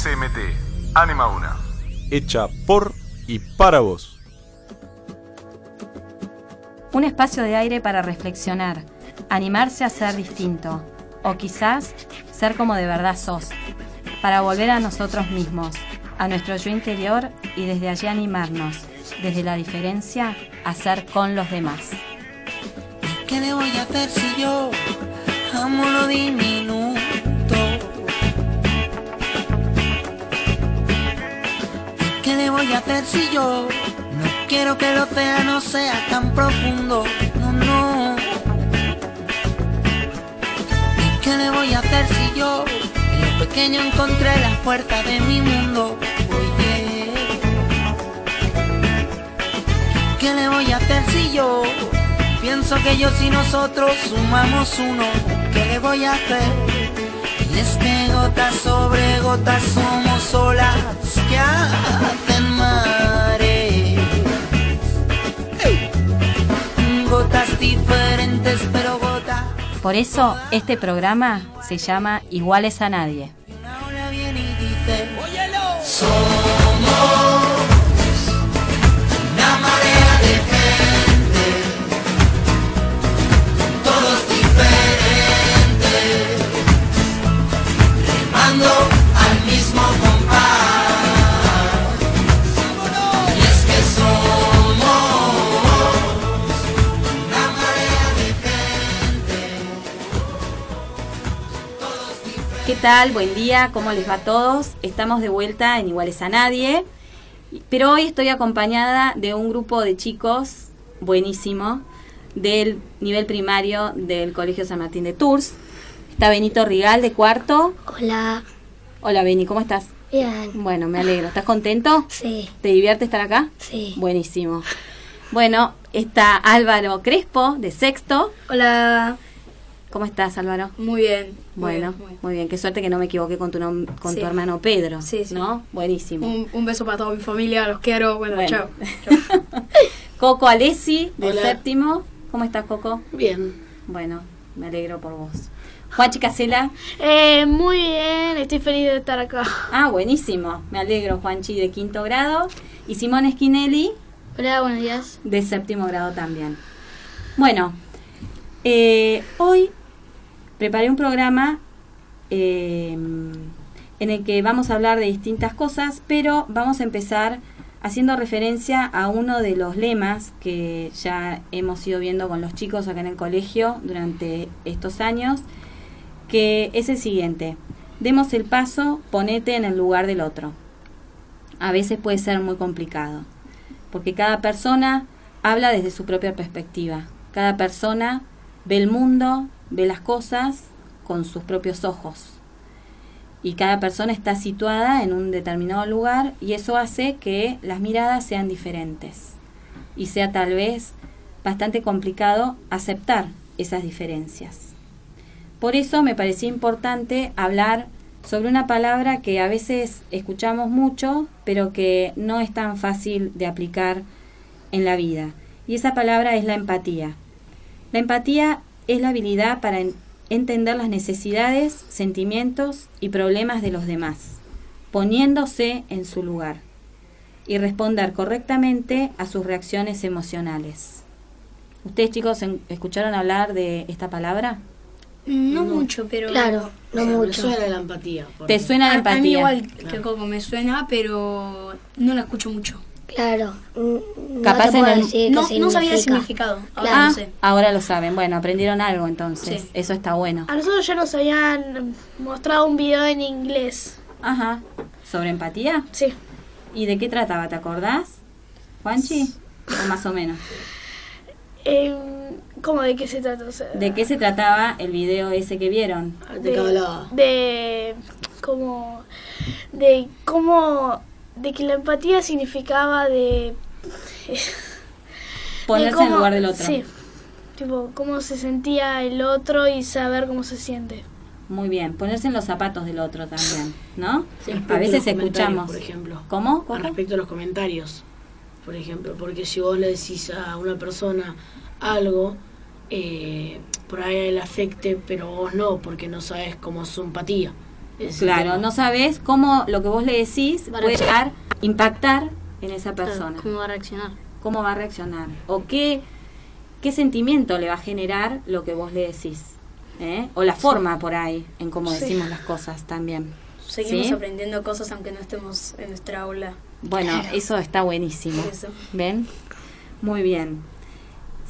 SMT, Anima Una. Hecha por y para vos. Un espacio de aire para reflexionar, animarse a ser distinto, o quizás ser como de verdad sos, para volver a nosotros mismos, a nuestro yo interior y desde allí animarnos, desde la diferencia, a ser con los demás. ¿Qué le voy a hacer si yo amo lo diminuto? ¿Qué le voy a hacer si yo no quiero que el océano sea tan profundo? No, no. ¿Qué le voy a hacer si yo en lo pequeño encontré la fuerza de mi mundo? Oye. ¿Qué le voy a hacer si yo pienso que yo y nosotros sumamos uno? ¿Qué le voy a hacer? Y es que gotas sobre gotas somos olas que hacen mares. Gotas diferentes pero gotas. Por eso este programa se llama Iguales a Nadie. Una ola viene y dice, Somos tal? Buen día, ¿cómo les va a todos? Estamos de vuelta en Iguales a Nadie, pero hoy estoy acompañada de un grupo de chicos buenísimo del nivel primario del Colegio San Martín de Tours. Está Benito Rigal de cuarto. Hola. Hola Beni, ¿cómo estás? Bien. Bueno, me alegro. ¿Estás contento? Sí. ¿Te divierte estar acá? Sí. Buenísimo. Bueno, está Álvaro Crespo de sexto. Hola. ¿Cómo estás Álvaro? Muy bien. muy Bueno, bien, muy bien. muy bien. Qué suerte que no me equivoqué con tu, nom- con Sí. tu hermano Pedro. Sí, sí. ¿No? Buenísimo. Un, un beso para toda mi familia, los quiero. Bueno, Bueno. chao. Coco Alessi, de Hola. séptimo. ¿Cómo estás, Coco? Bien. Bueno, me alegro por vos. Juanchi Casela. Eh, muy bien, estoy feliz de estar acá. Ah, buenísimo. Me alegro, Juanchi, de quinto grado. Y Simón Esquinelli, Hola, buenos días. de séptimo grado también. Bueno, eh, hoy preparé un programa eh, en el que vamos a hablar de distintas cosas, pero vamos a empezar haciendo referencia a uno de los lemas que ya hemos ido viendo con los chicos acá en el colegio durante estos años, que es el siguiente. Demos el paso, ponete en el lugar del otro. A veces puede ser muy complicado, porque cada persona habla desde su propia perspectiva. Cada persona ve el mundo, ve las cosas con sus propios ojos. Y cada persona está situada en un determinado lugar y eso hace que las miradas sean diferentes. Y sea tal vez bastante complicado aceptar esas diferencias. Por eso me parecía importante hablar sobre una palabra que a veces escuchamos mucho, pero que no es tan fácil de aplicar en la vida. Y esa palabra es la empatía. La empatía es la habilidad para en- entender las necesidades, sentimientos y problemas de los demás, poniéndose en su lugar y responder correctamente a sus reacciones emocionales. ¿Ustedes chicos escucharon hablar de esta palabra? No, mucho, pero. Claro, no O sea, Me mucho. suena la empatía. ¿Te suena la A, a empatía? mí igual que Claro. Coco me suena, pero no la escucho mucho. Claro. mm, no Capaz en el- decir No, no sabía el significa. significado. Ahora Claro. Ah, no sé. ahora lo saben. Bueno, aprendieron algo entonces. Sí. Eso está bueno. A nosotros ya nos habían mostrado un video en inglés. Ajá. ¿Sobre empatía? Sí. ¿Y de qué trataba? ¿Te acordás? ¿Juanchi? ¿O más o menos? Em, ¿Cómo de qué se trata? O sea, ¿De qué se trataba el video ese que vieron? Ah, ¿De qué hablaba? de como de cómo de que la empatía significaba de Ponerse de en cómo- lugar del otro. Sí. Tipo, cómo se sentía el otro y saber cómo se siente. Muy bien. Ponerse en los zapatos del otro también, ¿no? Respecto A veces escuchamos. Por ejemplo. ¿Cómo? Con Coco? respecto a los comentarios, por ejemplo. Porque si vos le decís a una persona algo, eh, por ahí le afecte, pero vos no, porque no sabes cómo es su empatía. Claro, no sabes cómo lo que vos le decís puede llegar, impactar en esa Claro, persona. ¿Cómo va a reaccionar? ¿Cómo va a reaccionar? ¿O qué, qué sentimiento le va a generar lo que vos le decís? ¿Eh? O la forma por ahí en cómo Sí. decimos las cosas también. Seguimos ¿Sí? aprendiendo cosas aunque no estemos en nuestra aula. Bueno, eso está buenísimo. Eso. ¿Ven? Muy bien.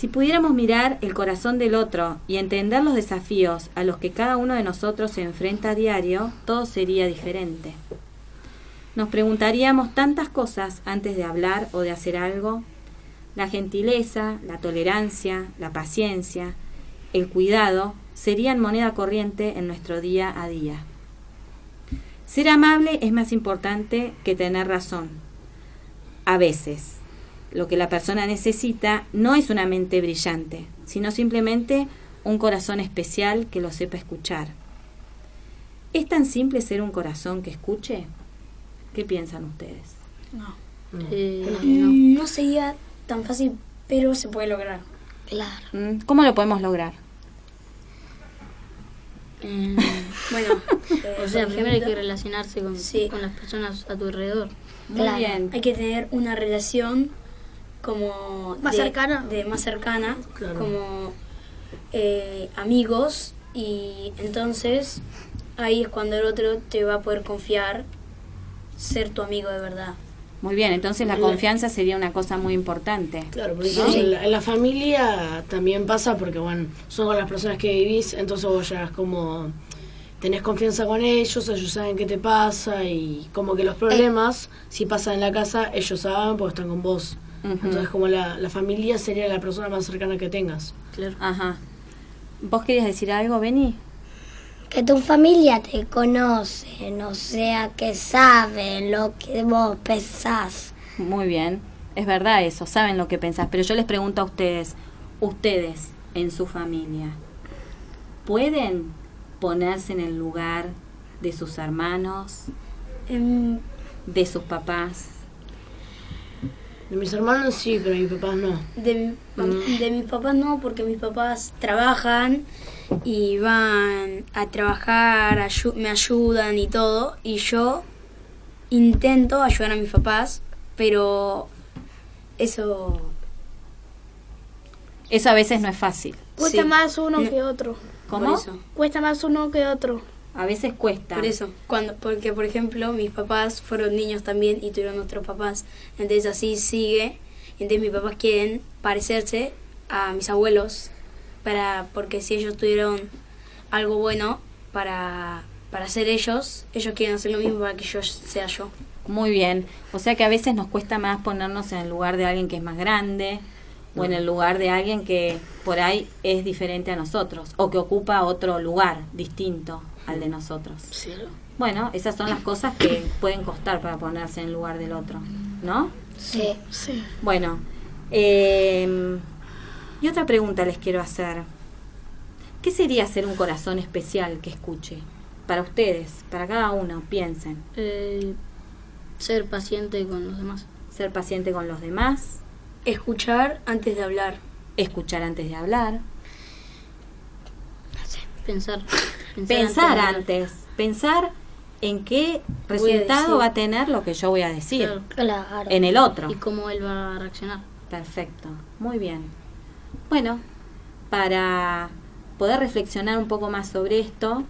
Si pudiéramos mirar el corazón del otro y entender los desafíos a los que cada uno de nosotros se enfrenta a diario, todo sería diferente. Nos preguntaríamos tantas cosas antes de hablar o de hacer algo. La gentileza, la tolerancia, la paciencia, el cuidado serían moneda corriente en nuestro día a día. Ser amable es más importante que tener razón. A veces, lo que la persona necesita no es una mente brillante, sino simplemente un corazón especial que lo sepa escuchar. ¿Es tan simple ser un corazón que escuche? ¿Qué piensan ustedes? Eh, No sería tan fácil, pero se puede lograr. Claro. Mm, ¿Cómo lo podemos lograr? Eh, Bueno, eh, o sea, por primero hay que relacionarse con, Sí. con las personas a tu alrededor. Muy Claro. bien. hay que tener una relación como Más de- cercana. de más cercana Claro. como eh, amigos y entonces ahí es cuando el otro te va a poder confiar ser tu amigo de verdad Muy bien, entonces la confianza sería una cosa muy importante. Claro, porque ¿No? en, la, en la familia también pasa porque, bueno, son con las personas que vivís, entonces vos ya es como tenés confianza con ellos, ellos saben qué te pasa y como que los problemas, si pasan en la casa, ellos saben porque están con vos. Entonces como la, la familia sería la persona más cercana que tengas. Claro. Ajá. ¿Vos querías decir algo, Beni? Que tu familia te conoce, o sea, que sabe lo que vos pensás. Muy bien, es verdad eso, saben lo que pensás, pero yo les pregunto a ustedes, ustedes en su familia, ¿pueden ponerse en el lugar de sus hermanos, Em, de sus papás? De mis hermanos sí, pero de mis papás no. de, mi- Mm. de mis papás no porque mis papás trabajan y van a trabajar ayu- me ayudan y todo y yo intento ayudar a mis papás pero eso Eso a veces no es fácil. Cuesta Sí. más uno No. que otro. ¿Cómo? por eso Cuesta más uno que otro. A veces cuesta. Por eso, cuando, porque por ejemplo mis papás fueron niños también y tuvieron otros papás, entonces así sigue, entonces mis papás quieren parecerse a mis abuelos, para porque si ellos tuvieron algo bueno para, para ser ellos, ellos quieren hacer lo mismo para que yo sea yo. Muy bien. O sea que a veces nos cuesta más ponernos en el lugar de alguien que es más grande o en el lugar de alguien que por ahí es diferente a nosotros o que ocupa otro lugar distinto al de nosotros. Bueno, esas son las cosas que pueden costar para ponerse en el lugar del otro, ¿no? Sí. Sí. Bueno, eh, y otra pregunta les quiero hacer. ¿Qué sería ser un corazón especial que escuche? Para ustedes, para cada uno, piensen. Eh, ser paciente con los demás. Ser paciente con los demás, Escuchar antes de hablar. escuchar antes de hablar, Pensar. pensar antes, pensar en qué a resultado va a tener lo que yo voy a decir Claro. Claro. en el otro. Y cómo él va a reaccionar. Perfecto, muy bien. Bueno, para poder reflexionar un poco más sobre esto,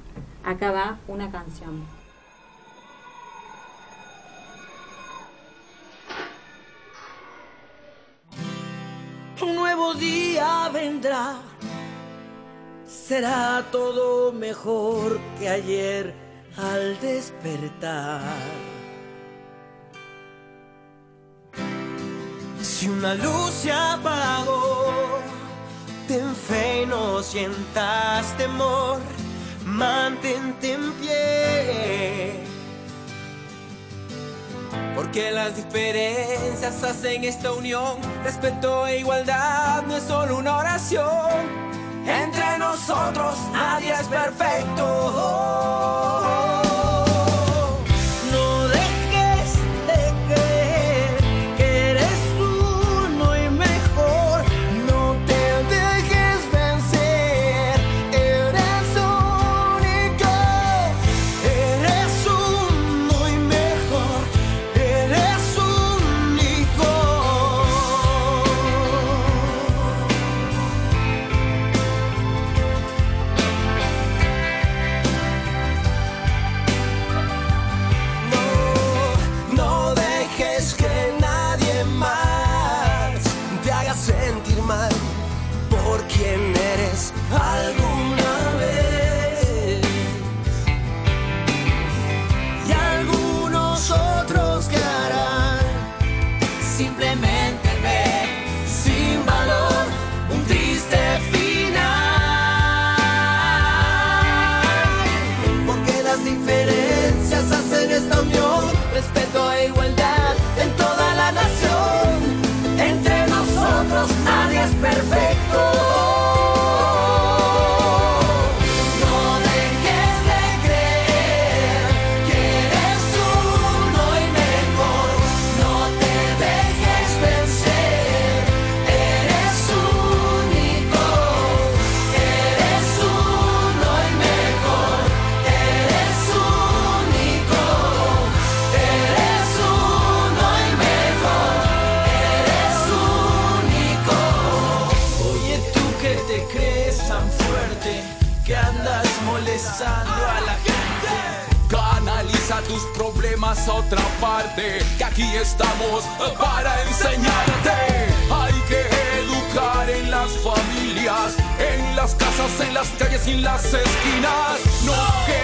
acá va una canción. Un nuevo día vendrá. Será todo mejor que ayer al despertar. Si una luz se apagó, ten fe y no sientas temor. Mantente en pie. Porque las diferencias hacen esta unión. Respeto e igualdad no es solo una oración. Entre nosotros nadie es perfecto. Que aquí estamos para enseñarte. Hay que educar en las familias, en las casas, en las calles y en las esquinas. No queremos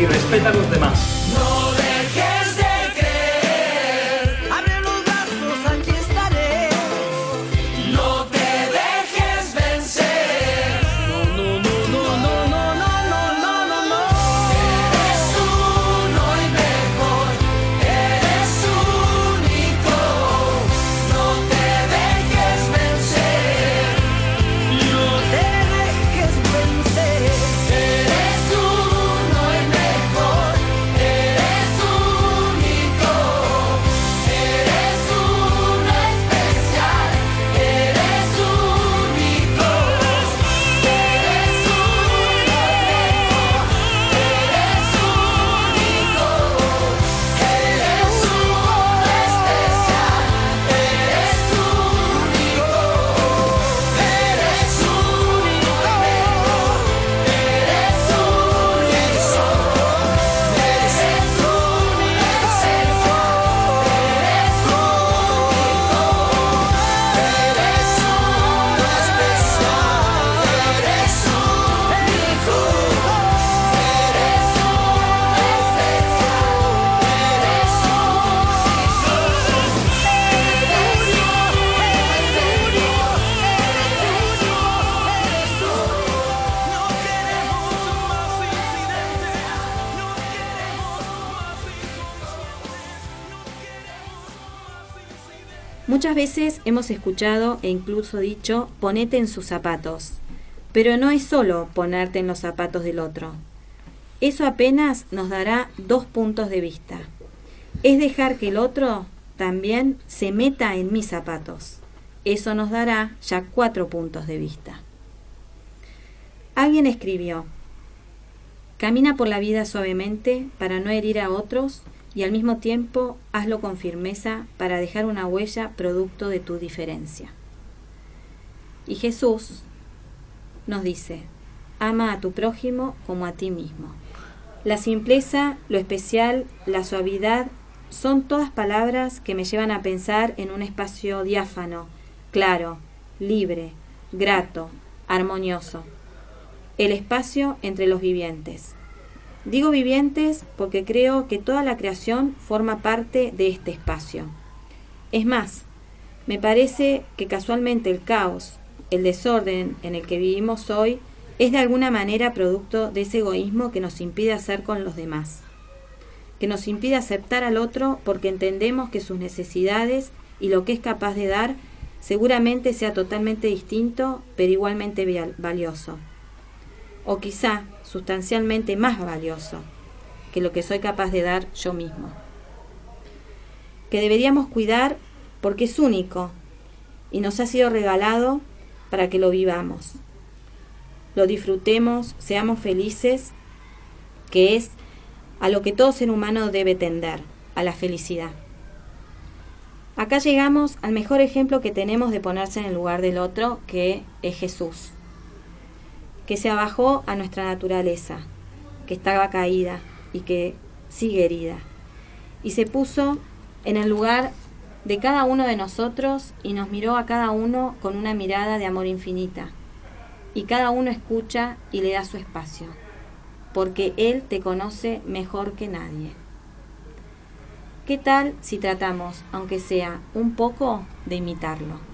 y respeta a los demás. Hemos escuchado e incluso dicho ponete en sus zapatos. Pero no es solo ponerte en los zapatos del otro. Eso apenas nos dará dos puntos de vista. Es dejar que el otro también se meta en mis zapatos. Eso nos dará ya cuatro puntos de vista. Alguien escribió, Camina por la vida suavemente para no herir a otros y al mismo tiempo hazlo con firmeza para dejar una huella producto de tu diferencia. Y Jesús nos dice, ama a tu prójimo como a ti mismo. La simpleza, lo especial, la suavidad son todas palabras que me llevan a pensar en un espacio diáfano, claro, libre, grato, armonioso. El espacio entre los vivientes. Digo vivientes porque creo que toda la creación forma parte de este espacio. Es más, me parece que casualmente el caos, el desorden en el que vivimos hoy, es de alguna manera producto de ese egoísmo que nos impide hacer con los demás, que nos impide aceptar al otro porque entendemos que sus necesidades y lo que es capaz de dar seguramente sea totalmente distinto, pero igualmente valioso. O quizá sustancialmente más valioso que lo que soy capaz de dar yo mismo. Que deberíamos cuidar porque es único y nos ha sido regalado para que lo vivamos. Lo disfrutemos, seamos felices, que es a lo que todo ser humano debe tender, a la felicidad. Acá llegamos al mejor ejemplo que tenemos de ponerse en el lugar del otro, que es Jesús, que se abajó a nuestra naturaleza, que estaba caída y que sigue herida, y se puso en el lugar de cada uno de nosotros y nos miró a cada uno con una mirada de amor infinita, y cada uno escucha y le da su espacio, porque Él te conoce mejor que nadie. ¿Qué tal si tratamos, aunque sea un poco, de imitarlo?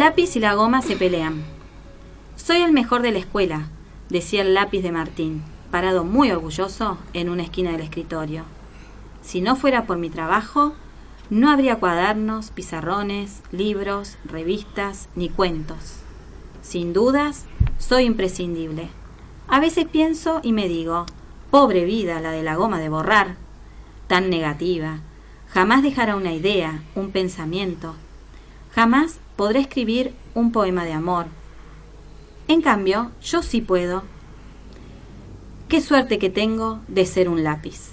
Lápiz y la goma se pelean. Soy el mejor de la escuela, decía el lápiz de Martín, parado muy orgulloso en una esquina del escritorio. Si no fuera por mi trabajo, no habría cuadernos, pizarrones, libros, revistas ni cuentos. Sin dudas, soy imprescindible. A veces pienso y me digo, pobre vida la de la goma de borrar, tan negativa. Jamás dejará una idea, un pensamiento. Jamás podré escribir un poema de amor. En cambio, yo sí puedo. Qué suerte que tengo de ser un lápiz.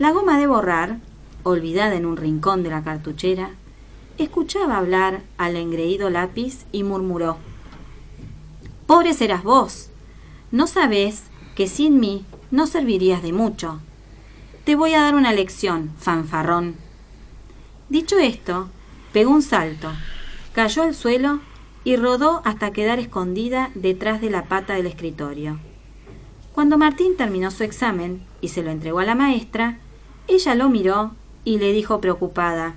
La goma de borrar, olvidada en un rincón de la cartuchera, escuchaba hablar al engreído lápiz y murmuró. Pobre serás vos. No sabés que sin mí no servirías de mucho. Te voy a dar una lección, fanfarrón. Dicho esto, pegó un salto, cayó al suelo y rodó hasta quedar escondida detrás de la pata del escritorio. Cuando Martín terminó su examen y se lo entregó a la maestra, ella lo miró y le dijo preocupada,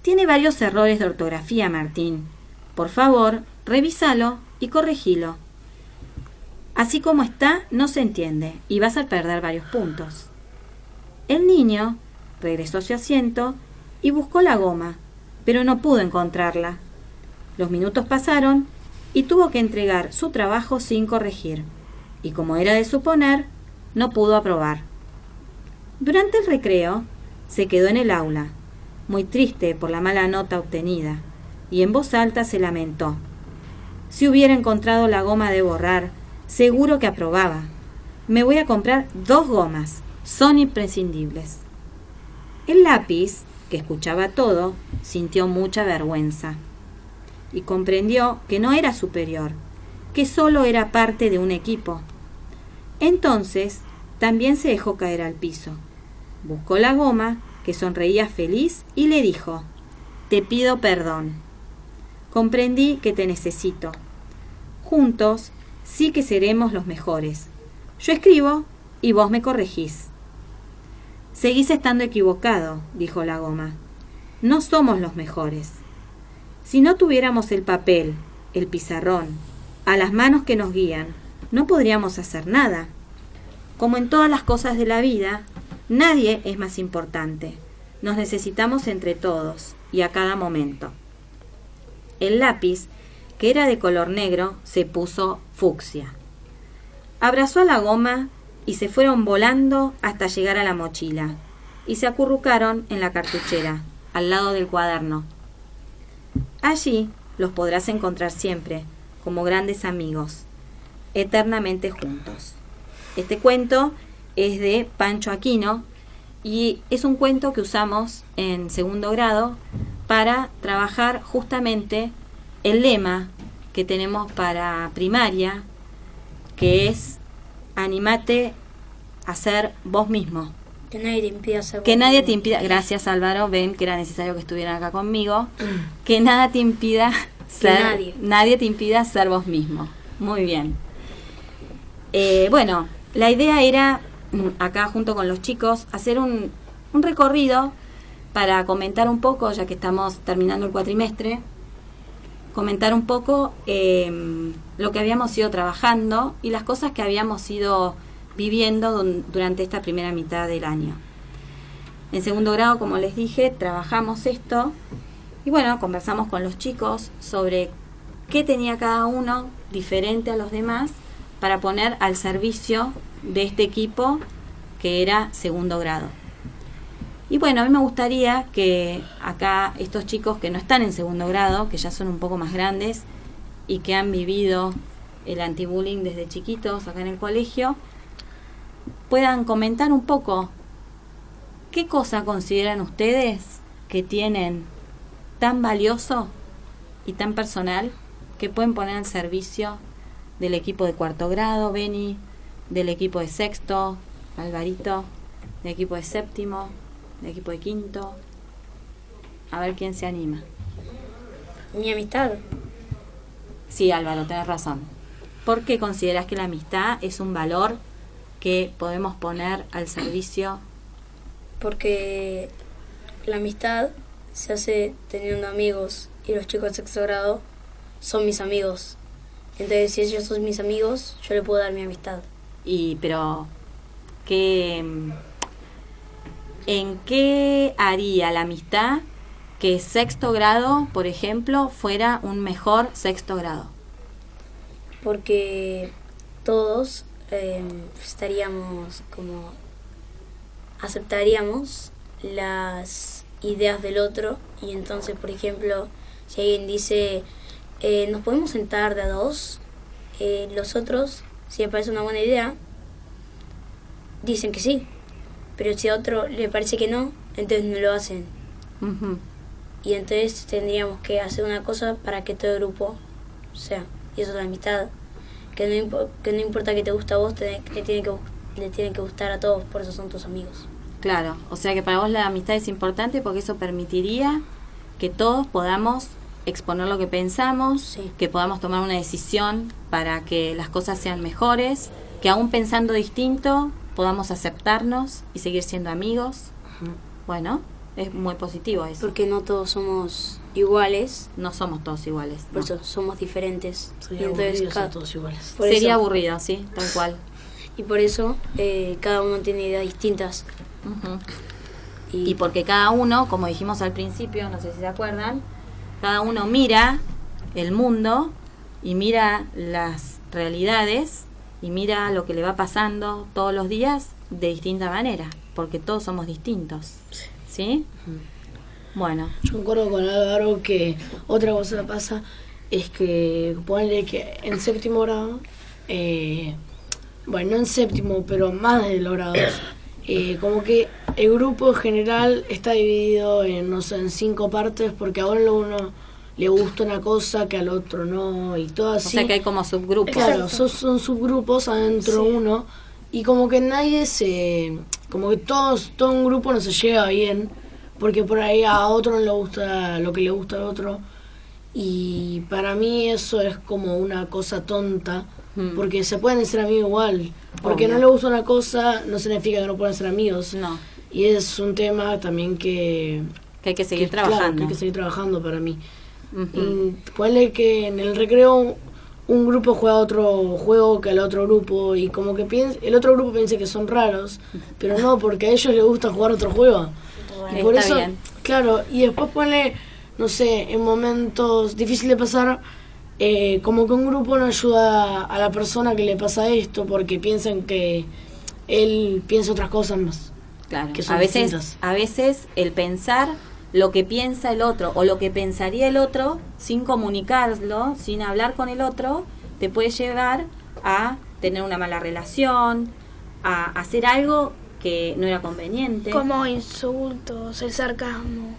Tiene varios errores de ortografía, Martín. Por favor, revísalo y corregilo. Así como está, no se entiende y vas a perder varios puntos. El niño regresó a su asiento y buscó la goma, pero no pudo encontrarla. Los minutos pasaron y tuvo que entregar su trabajo sin corregir, y como era de suponer, no pudo aprobar. Durante el recreo, se quedó en el aula, muy triste por la mala nota obtenida, y en voz alta se lamentó. Si hubiera encontrado la goma de borrar, seguro que aprobaba. Me voy a comprar dos gomas, son imprescindibles. El lápiz, que escuchaba todo, sintió mucha vergüenza y comprendió que no era superior, que solo era parte de un equipo. Entonces, también se dejó caer al piso. Buscó la goma, que sonreía feliz, y le dijo, Te pido perdón. Comprendí que te necesito. Juntos sí que seremos los mejores. Yo escribo y vos me corregís. Seguís estando equivocado, dijo la goma. No somos los mejores. Si no tuviéramos el papel, el pizarrón, a las manos que nos guían, no podríamos hacer nada. Como en todas las cosas de la vida, nadie es más importante. Nos necesitamos entre todos y a cada momento. El lápiz, que era de color negro, se puso fucsia. Abrazó a la goma y se fueron volando hasta llegar a la mochila, y se acurrucaron en la cartuchera, al lado del cuaderno. Allí los podrás encontrar siempre, como grandes amigos, eternamente juntos. Este cuento es de Pancho Aquino y es un cuento que usamos en segundo grado para trabajar justamente el lema que tenemos para primaria, que es animate a ser vos mismo. Que nadie te impida Que nadie te impida, gracias Álvaro, ven que era necesario que estuvieran acá conmigo, que nada te impida ser, nadie. te impida ser vos mismo. Muy bien. Eh, bueno, la idea era mm, acá junto con los chicos hacer un, un recorrido para comentar un poco, ya que estamos terminando el cuatrimestre, comentar un poco eh, lo que habíamos ido trabajando y las cosas que habíamos ido viviendo durante esta primera mitad del año. En segundo grado, como les dije, trabajamos esto y bueno, conversamos con los chicos sobre qué tenía cada uno diferente a los demás para poner al servicio de este equipo que era segundo grado. Y bueno, a mí me gustaría que acá estos chicos que no están en segundo grado, que ya son un poco más grandes y que han vivido el antibullying desde chiquitos acá en el colegio, puedan comentar un poco qué cosa consideran ustedes que tienen tan valioso y tan personal que pueden poner al servicio del equipo de cuarto grado, Beni, del equipo de sexto, Alvarito, del equipo de séptimo, del equipo de quinto. A ver quién se anima. Mi amistad. Sí, Álvaro, tenés razón. ¿Por qué consideras que la amistad es un valor que podemos poner al servicio? Porque la amistad se hace teniendo amigos y los chicos de sexto grado son mis amigos. Entonces, si ellos son mis amigos, yo le puedo dar mi amistad. Y, pero, ¿qué, ¿en qué haría la amistad que sexto grado, por ejemplo, fuera un mejor sexto grado? Porque todos eh, estaríamos como aceptaríamos las ideas del otro y entonces, por ejemplo, si alguien dice, eh, nos podemos sentar de a dos, eh, los otros, si les parece una buena idea, dicen que sí, pero si a otro le parece que no, entonces no lo hacen. Y entonces tendríamos que hacer una cosa para que todo el grupo sea. Y eso es la amistad. Que no, que no importa que te guste a vos, te, te tiene que, le tiene que gustar a todos, por eso son tus amigos. Claro, o sea que para vos la amistad es importante porque eso permitiría que todos podamos exponer lo que pensamos, que podamos tomar una decisión para que las cosas sean mejores, que aún pensando distinto podamos aceptarnos y seguir siendo amigos. Bueno, es muy positivo eso. Porque no todos somos iguales. No somos todos iguales. Por no. eso somos diferentes. Sería Y entonces aburrido ser cada- todos iguales. por Sería eso- aburrido, sí, tal cual. Y por eso eh, cada uno tiene ideas distintas. Y porque cada uno, como dijimos al principio, no sé si se acuerdan, cada uno mira el mundo y mira las realidades y mira lo que le va pasando todos los días de distinta manera, porque todos somos distintos. ¿Sí? Bueno, Yo concuerdo con Álvaro que otra cosa que pasa es que ponele que en séptimo grado, eh, bueno, no en séptimo, pero más de los grados, eh, como que el grupo en general está dividido en, no sé, en cinco partes porque a uno, uno le gusta una cosa que al otro no y todo o así. sea que hay como subgrupos. Claro, son, son subgrupos adentro Sí. uno y como que nadie se, como que todos, todo un grupo no se lleva bien, porque por ahí a otro no le gusta lo que le gusta al otro, y para mí eso es como una cosa tonta, Mm. porque se pueden ser amigos igual, porque Obvio. no le gusta una cosa no significa que no puedan ser amigos, No, y es un tema también que que hay que seguir que, claro, trabajando. que hay que seguir trabajando para mí. Ujú. Y ponle que en el recreo un grupo juega otro juego que el otro grupo y como que piensa, el otro grupo piensa que son raros, pero no, porque a ellos les gusta jugar otro juego. Y por Está eso, bien. claro, y después ponle, no sé, en momentos difíciles de pasar, eh, como que un grupo no ayuda a la persona que le pasa esto porque piensan que él piensa otras cosas más. Claro, que son a veces, distintas. a veces el pensar lo que piensa el otro o lo que pensaría el otro sin comunicarlo, sin hablar con el otro, te puede llevar a tener una mala relación, a hacer algo que no era conveniente. Como insultos, el sarcasmo.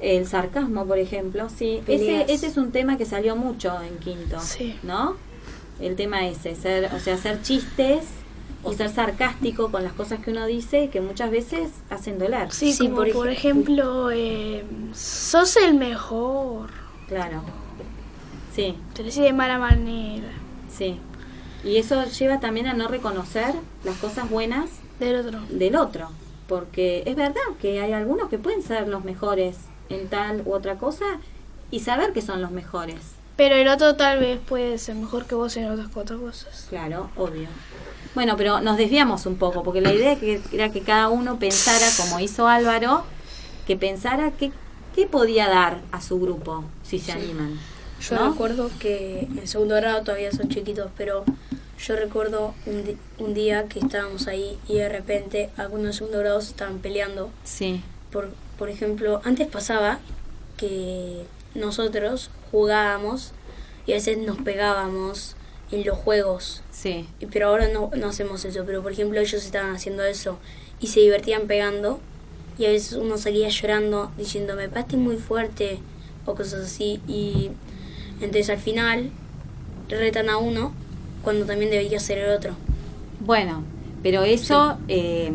El sarcasmo, por ejemplo, sí. Ese, ese es un tema que salió mucho en quinto, Sí. ¿no? El tema ese, ser, o sea, hacer chistes o ser sarcástico con las cosas que uno dice que muchas veces hacen doler. Sí, Sí, como por por, ej- ejemplo, eh, sos el mejor. Claro. Sí, Te lo decís de mala manera. sí. Y eso lleva también a no reconocer las cosas buenas Del otro. del otro. Porque es verdad que hay algunos que pueden ser los mejores en tal u otra cosa y saber que son los mejores. Pero el otro tal vez puede ser mejor que vos en otras cuatro cosas. Claro, obvio. Bueno, pero nos desviamos un poco, porque la idea que- era que cada uno pensara, como hizo Álvaro, que pensara qué, qué podía dar a su grupo, si se animan. Yo ¿no? recuerdo que en segundo grado todavía son chiquitos, pero yo recuerdo un, un día que estábamos ahí y de repente algunos de segundo grado se estaban peleando. Sí, Por, por ejemplo, antes pasaba que nosotros jugábamos y a veces nos pegábamos en los juegos. sí, Pero ahora no, no hacemos eso. Pero por ejemplo ellos estaban haciendo eso y se divertían pegando. Y a veces uno salía llorando diciendo me pegaste muy fuerte o cosas así. Y entonces al final retan a uno cuando también debería ser el otro. Bueno, pero eso eh,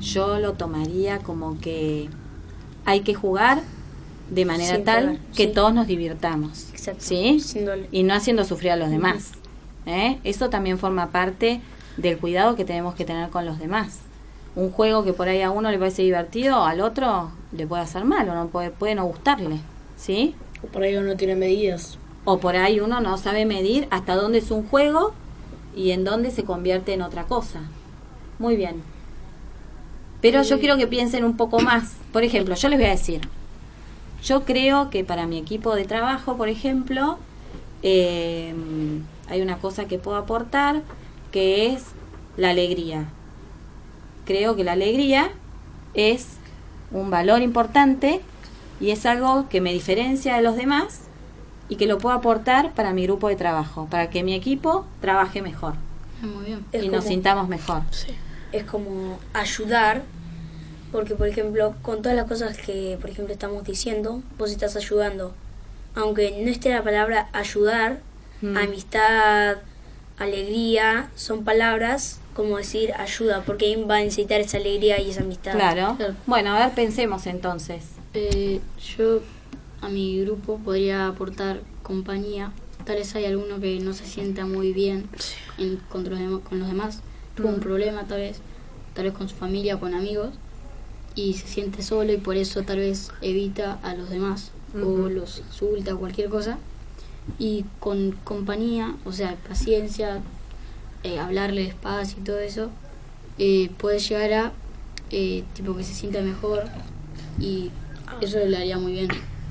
yo lo tomaría como que hay que jugar de manera Sin tal que sí. todos nos divirtamos. Exacto. ¿Sí? Y no haciendo sufrir a los demás. ¿eh? Eso también forma parte del cuidado que tenemos que tener con los demás. Un juego que por ahí a uno le parece divertido, al otro le puede hacer mal o no puede, puede no gustarle. ¿Sí? O por ahí uno tiene medidas. O por ahí uno no sabe medir hasta dónde es un juego y en dónde se convierte en otra cosa. Muy bien. Pero yo quiero que piensen un poco más. Por ejemplo, yo les voy a decir, yo creo que para mi equipo de trabajo, por ejemplo, eh, hay una cosa que puedo aportar que es la alegría. Creo que la alegría es un valor importante y es algo que me diferencia de los demás y que lo puedo aportar para mi grupo de trabajo, para que mi equipo trabaje mejor Ah, Muy bien. Y nos sintamos mejor. es como ayudar, porque por ejemplo, con todas las cosas que por ejemplo estamos diciendo, vos estás ayudando. Aunque no esté la palabra ayudar, Mm. amistad, alegría, son palabras como decir ayuda, porque va a necesitar esa alegría y esa amistad. Claro. Claro. Bueno, a ver, pensemos entonces. Eh, yo a mi grupo podría aportar compañía. Tal vez hay alguno que no se sienta muy bien en- con, los con los demás. Tuvo un problema tal vez, tal vez con su familia o con amigos. Y se siente solo y por eso tal vez evita a los demás o los insulta o cualquier cosa. Y con compañía, o sea, paciencia, eh, hablarle despacio y todo eso, eh, puede llegar a eh, tipo que se sienta mejor y eso le haría muy bien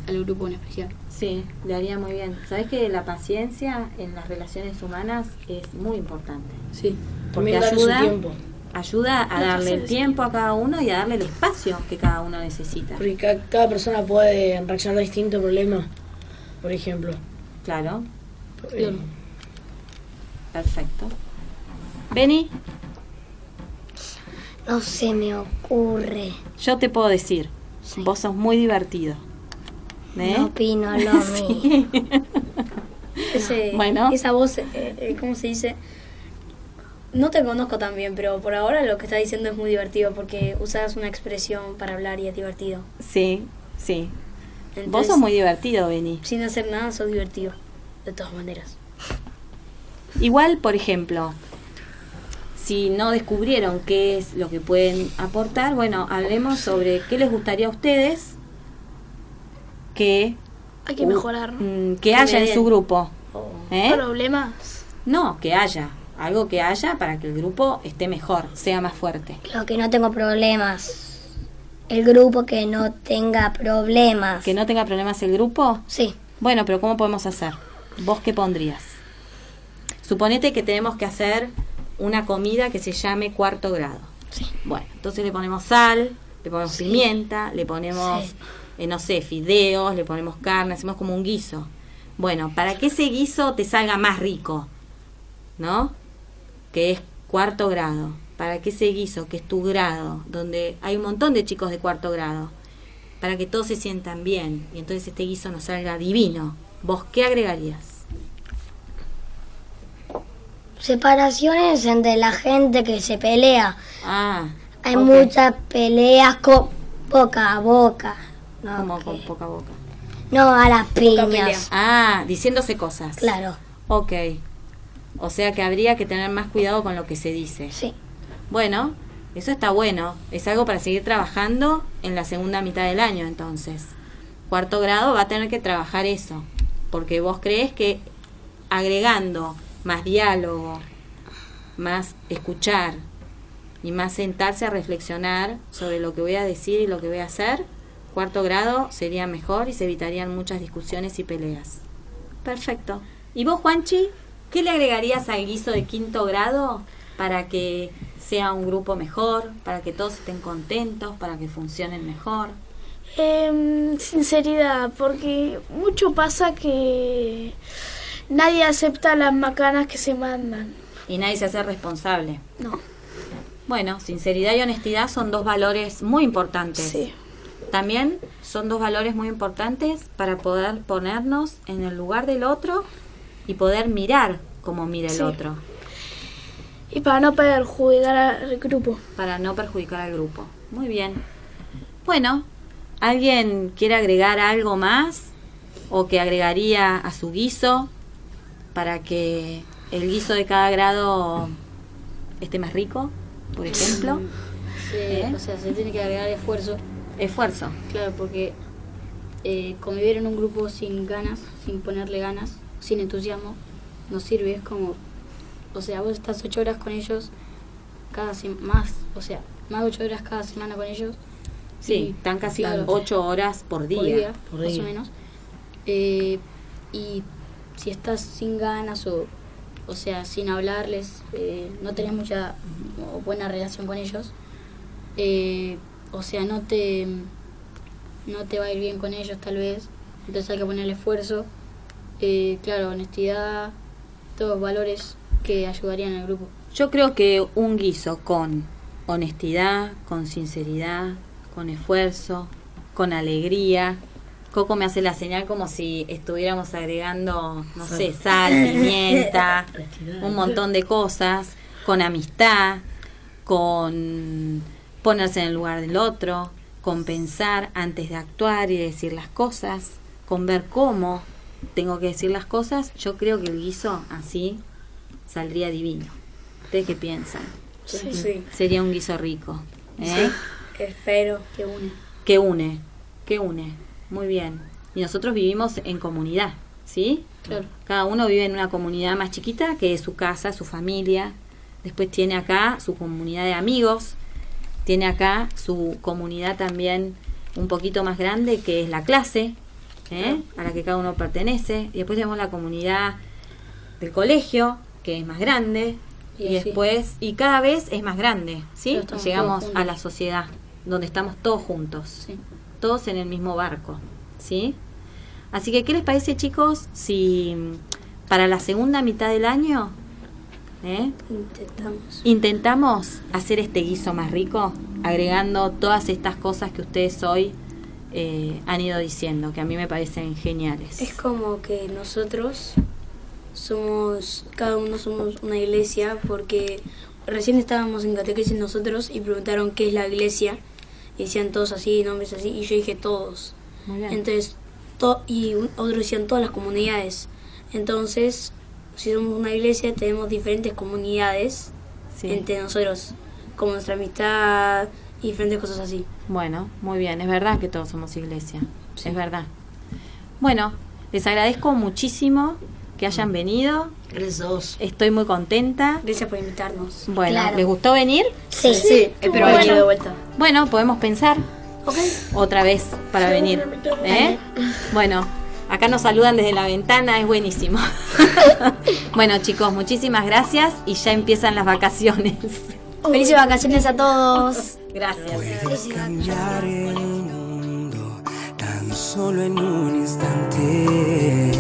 al grupo en especial. Sí, le haría muy bien. ¿Sabes que la paciencia en las relaciones humanas es muy importante? Sí. Porque También darle su ayuda, tiempo. ayuda a darle el tiempo a cada uno y a darle el espacio que cada uno necesita. Porque ca- cada, persona puede reaccionar distinto al problema. Por ejemplo. Claro, Eh, perfecto. Beni, No se me ocurre. yo te puedo decir, vos sos muy divertido. ¿Eh? No opino lo. Ese, Bueno. Esa voz, eh, eh, ¿cómo se dice? No te conozco tan bien, pero por ahora lo que estás diciendo es muy divertido porque usas una expresión para hablar y es divertido. Sí, sí. Vos Entonces, sos muy divertido, Beni. Sin hacer nada, sos divertido. De todas maneras. Igual, por ejemplo, si no descubrieron qué es lo que pueden aportar, bueno, hablemos sobre qué les gustaría a ustedes que, Hay que mejorar. mm, que haya en su grupo. ¿Eh? Problemas. No, que haya. Algo que haya para que el grupo esté mejor, sea más fuerte. Lo que no tengo problemas. El grupo que no tenga problemas. ¿Que no tenga problemas el grupo? Sí. Bueno, pero ¿cómo podemos hacer? ¿Vos qué pondrías? Suponete que tenemos que hacer una comida que se llame cuarto grado. Sí. Bueno, entonces le ponemos sal, le ponemos pimienta, le ponemos, Sí. Eh, no sé, fideos, le ponemos carne, hacemos como un guiso. Bueno, para que ese guiso te salga más rico, ¿no? Que es cuarto grado. Para que ese guiso, que es tu grado, donde hay un montón de chicos de cuarto grado, para que todos se sientan bien y entonces este guiso nos salga divino, ¿vos qué agregarías? Separaciones entre la gente que se pelea. Ah, Hay muchas peleas con boca a boca. No, como con poca boca. no a las piñas. Ah, diciéndose cosas. Claro, Ok. O sea que habría que tener más cuidado con lo que se dice. sí. Bueno, eso está bueno. Es algo para seguir trabajando en la segunda mitad del año, entonces. Cuarto grado va a tener que trabajar eso. Porque vos crees que agregando más diálogo, más escuchar y más sentarse a reflexionar sobre lo que voy a decir y lo que voy a hacer, cuarto grado sería mejor y se evitarían muchas discusiones y peleas. Perfecto. ¿Y vos, Juanchi, qué le agregarías al guiso de quinto grado para que sea un grupo mejor, para que todos estén contentos, para que funcionen mejor? Em, sinceridad, porque mucho pasa que nadie acepta las macanas que se mandan. Y nadie se hace responsable. No. Bueno, sinceridad y honestidad son dos valores muy importantes. Sí. También son dos valores muy importantes para poder ponernos en el lugar del otro y poder mirar como mira el Sí. otro, Y para no perjudicar al grupo. para no perjudicar al grupo. Muy bien. Bueno, ¿alguien quiere agregar algo más o que agregaría a su guiso para que el guiso de cada grado esté más rico, por ejemplo? Se- ¿Eh? O sea, se tiene que agregar esfuerzo. Esfuerzo. Claro, porque eh, convivir en un grupo sin ganas, sin ponerle ganas, sin entusiasmo, no sirve. Es como, o sea, vos estás ocho horas con ellos, cada más, o sea, más de ocho horas cada semana con ellos. Sí, están casi claro, ocho horas por día. por día, Por más o menos. Eh, y si estás sin ganas o, o sea, sin hablarles, eh, no tenés mucha o buena relación con ellos, eh, o sea, no te, no te va a ir bien con ellos tal vez, entonces hay que ponerle esfuerzo, eh, claro, honestidad, todos valores que ayudarían al grupo. Yo creo que un guiso con honestidad, con sinceridad, con esfuerzo, con alegría. Coco me hace la señal como si estuviéramos agregando, no sé, sal, pimienta, un montón de cosas, con amistad, con ponerse en el lugar del otro, con pensar antes de actuar y decir las cosas, con ver cómo tengo que decir las cosas. Yo creo que el guiso así saldría divino. ¿Ustedes qué piensan? Sí. Sí. Sería un guiso rico. ¿eh? Espero. Que une. Que une, que une. Muy bien. Y nosotros vivimos en comunidad, ¿sí? Claro. Cada uno vive en una comunidad más chiquita, que es su casa, su familia. Después tiene acá su comunidad de amigos. Tiene acá su comunidad también un poquito más grande, que es la clase, ¿eh? a la que cada uno pertenece. Y después tenemos la comunidad del colegio, que es más grande. Y después, y cada vez es más grande, ¿sí? Llegamos a la sociedad, donde estamos todos juntos Sí. todos en el mismo barco, ¿sí? Así que, ¿qué les parece, chicos, si mm, para la segunda mitad del año ¿eh? Intentamos. intentamos hacer este guiso más rico, agregando todas estas cosas que ustedes hoy eh, han ido diciendo, que a mí me parecen geniales. Es como que nosotros somos, cada uno somos una iglesia porque recién estábamos en catequesis nosotros y preguntaron qué es la iglesia. Y decían todos así, nombres así, y yo dije todos. Entonces, to- y un- otros decían todas las comunidades. Entonces, si somos una iglesia, tenemos diferentes comunidades Sí. entre nosotros, como nuestra amistad y diferentes cosas así. Bueno, muy bien, es verdad que todos somos iglesia, es verdad. Bueno, les agradezco muchísimo que hayan venido. Gracias a vos. Estoy muy contenta. Gracias por invitarnos. Bueno, Claro. ¿les gustó venir? Sí. Sí, espero haber ido de vuelta. Bueno, podemos pensar otra vez para venir. ¿eh? Bueno, acá nos saludan desde la ventana, es buenísimo. bueno, chicos, muchísimas gracias y ya empiezan las vacaciones. Felices vacaciones a todos. Gracias. Puedes cambiar el mundo tan solo en un instante.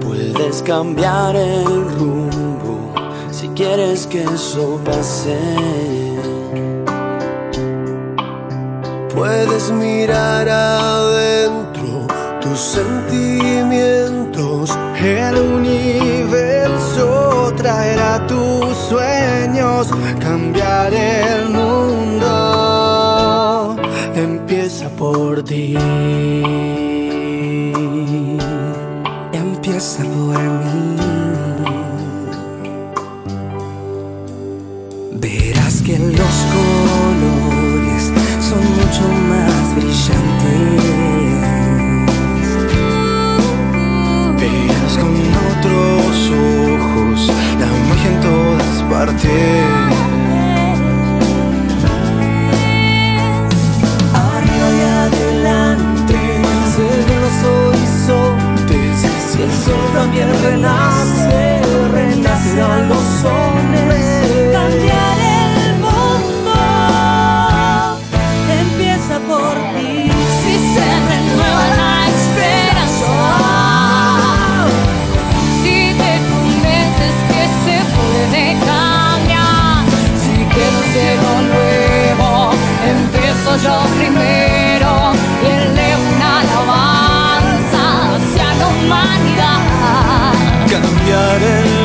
Puedes cambiar el rumbo si quieres que eso pase. Puedes mirar adentro tus sentimientos. El universo traerá tus sueños. Cambiar el mundo empieza por ti. Empieza por mí. Otros ojos la magia en todas partes. Arriba y adelante se ven los horizontes. Si el sol también renace, renacerán los hombres. Yo primero y elevo una alabanza hacia la humanidad. Cambiar el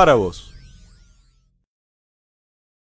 para vos.